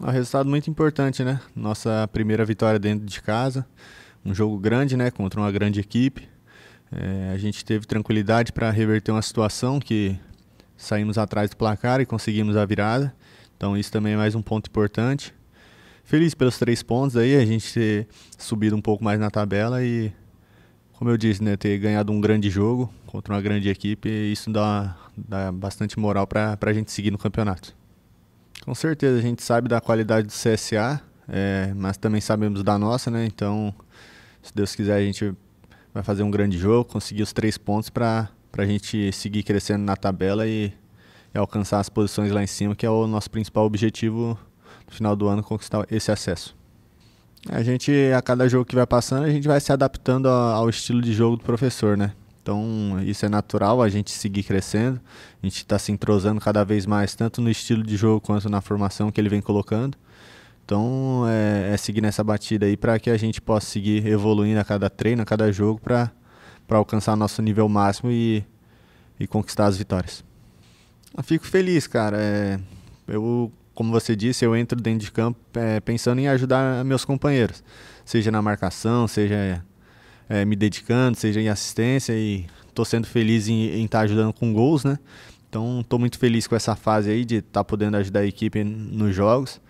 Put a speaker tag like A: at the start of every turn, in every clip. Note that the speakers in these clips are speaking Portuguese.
A: Um resultado muito importante, né? Nossa primeira vitória dentro de casa, um jogo grande, né? Contra uma grande equipe. É, a gente teve tranquilidade para reverter uma situação que saímos atrás do placar e conseguimos a virada. Então isso também é mais um ponto importante. Feliz pelos três pontos aí, a gente ter subido um pouco mais na tabela e, como eu disse, né, ter ganhado um grande jogo contra uma grande equipe, isso dá, dá bastante moral para a gente seguir no campeonato. Com certeza a gente sabe da qualidade do CSA, é, mas também sabemos da nossa, né? Então, se Deus quiser, a gente vai fazer um grande jogo, conseguir os três pontos para a gente seguir crescendo na tabela e, e, alcançar as posições lá em cima, que é o nosso principal objetivo no final do ano, conquistar esse acesso. A gente, a cada jogo que vai passando, a gente vai se adaptando ao estilo de jogo do professor, né? Então, isso é natural, a gente seguir crescendo, a gente está se entrosando cada vez mais, tanto no estilo de jogo quanto na formação que ele vem colocando. Então, é, é seguir nessa batida aí para que a gente possa seguir evoluindo a cada treino, a cada jogo, para alcançar nosso nível máximo e, e conquistar as vitórias. Eu fico feliz, cara. É, eu, como você disse, eu entro dentro de campo é, pensando em ajudar meus companheiros, seja na marcação, seja é, me dedicando, seja em assistência e estou sendo feliz em estar tá ajudando com gols, né? Então estou muito feliz com essa fase aí de estar tá podendo ajudar a equipe nos jogos.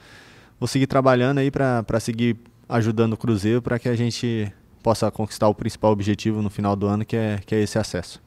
A: Vou seguir trabalhando aí para seguir ajudando o Cruzeiro para que a gente possa conquistar o principal objetivo no final do ano, que é, que é esse acesso.